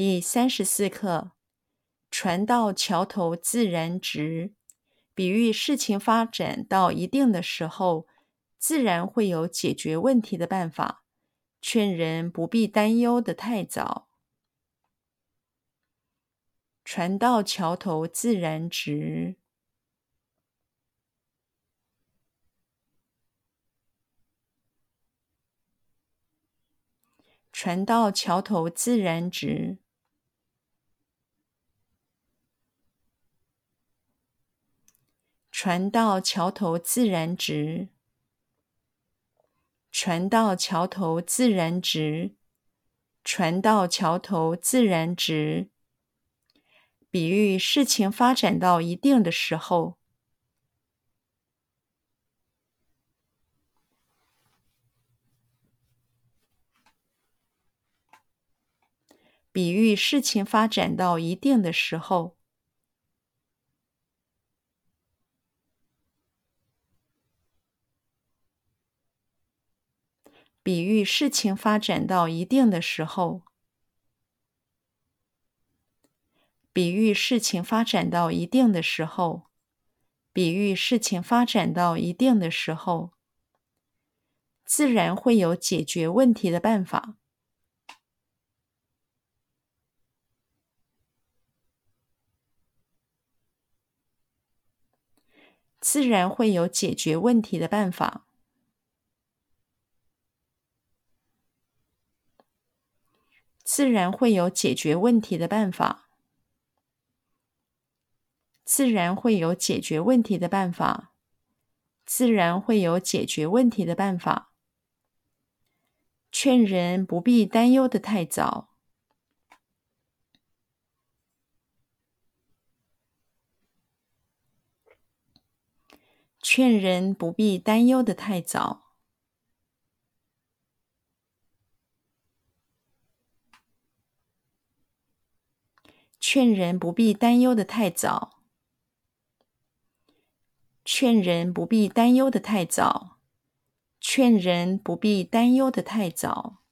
第三十四课：船到桥头自然直，比喻事情发展到一定的时候，自然会有解决问题的办法，劝人不必担忧的太早。船到桥头自然直。船到桥头自然直。船到桥头自然直。船到桥头自然直。船到桥头自然直。比喻事情发展到一定的时候。比喻事情发展到一定的时候。比喻事情发展到一定的时候。比喻事情发展到一定的时候。比喻事情发展到一定的时候。自然会有解决问题的办法。自然会有解决问题的办法。自然会有解决问题的办法。自然会有解决问题的办法。自然会有解决问题的办法。劝人不必担忧的太早。劝人不必担忧的太早。劝人不必担忧的太早。劝人不必担忧的太早。劝人不必担忧的太早。